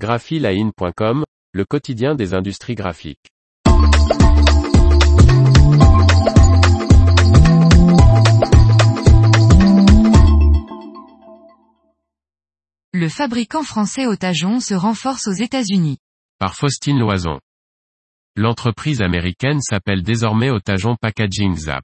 graphiline.com, le quotidien des industries graphiques. Le fabricant français Otajon se renforce aux États-Unis. Par Faustine Loison. L'entreprise américaine s'appelle désormais Otajon Packaging Zap.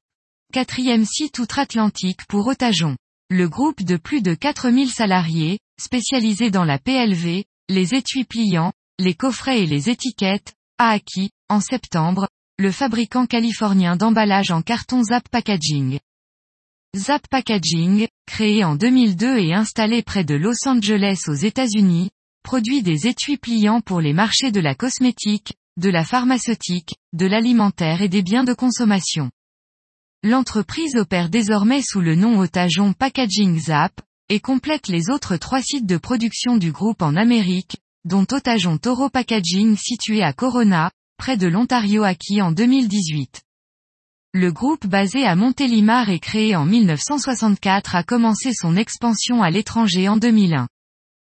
Quatrième site outre-Atlantique pour Otajon. Le groupe de plus de 4000 salariés, spécialisé dans la PLV, les étuis pliants, les coffrets et les étiquettes, a acquis, en septembre, le fabricant californien d'emballage en carton Zap Packaging. Zap Packaging, créé en 2002 et installé près de Los Angeles aux États-Unis, produit des étuis pliants pour les marchés de la cosmétique, de la pharmaceutique, de l'alimentaire et des biens de consommation. L'entreprise opère désormais sous le nom Otajon Packaging Zap, et complète les autres trois sites de production du groupe en Amérique, dont Otajon Toro Packaging situé à Corona, près de l'Ontario acquis en 2018. Le groupe basé à Montélimar et créé en 1964 a commencé son expansion à l'étranger en 2001.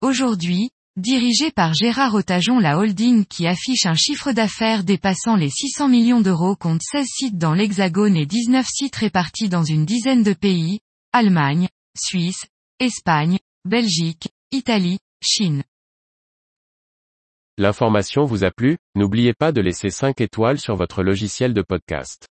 Aujourd'hui, dirigé par Gérard Otajon la holding qui affiche un chiffre d'affaires dépassant les 600 millions d'euros compte 16 sites dans l'Hexagone et 19 sites répartis dans une dizaine de pays, Allemagne, Suisse, Espagne, Belgique, Italie, Chine. L'information vous a plu, n'oubliez pas de laisser 5 étoiles sur votre logiciel de podcast.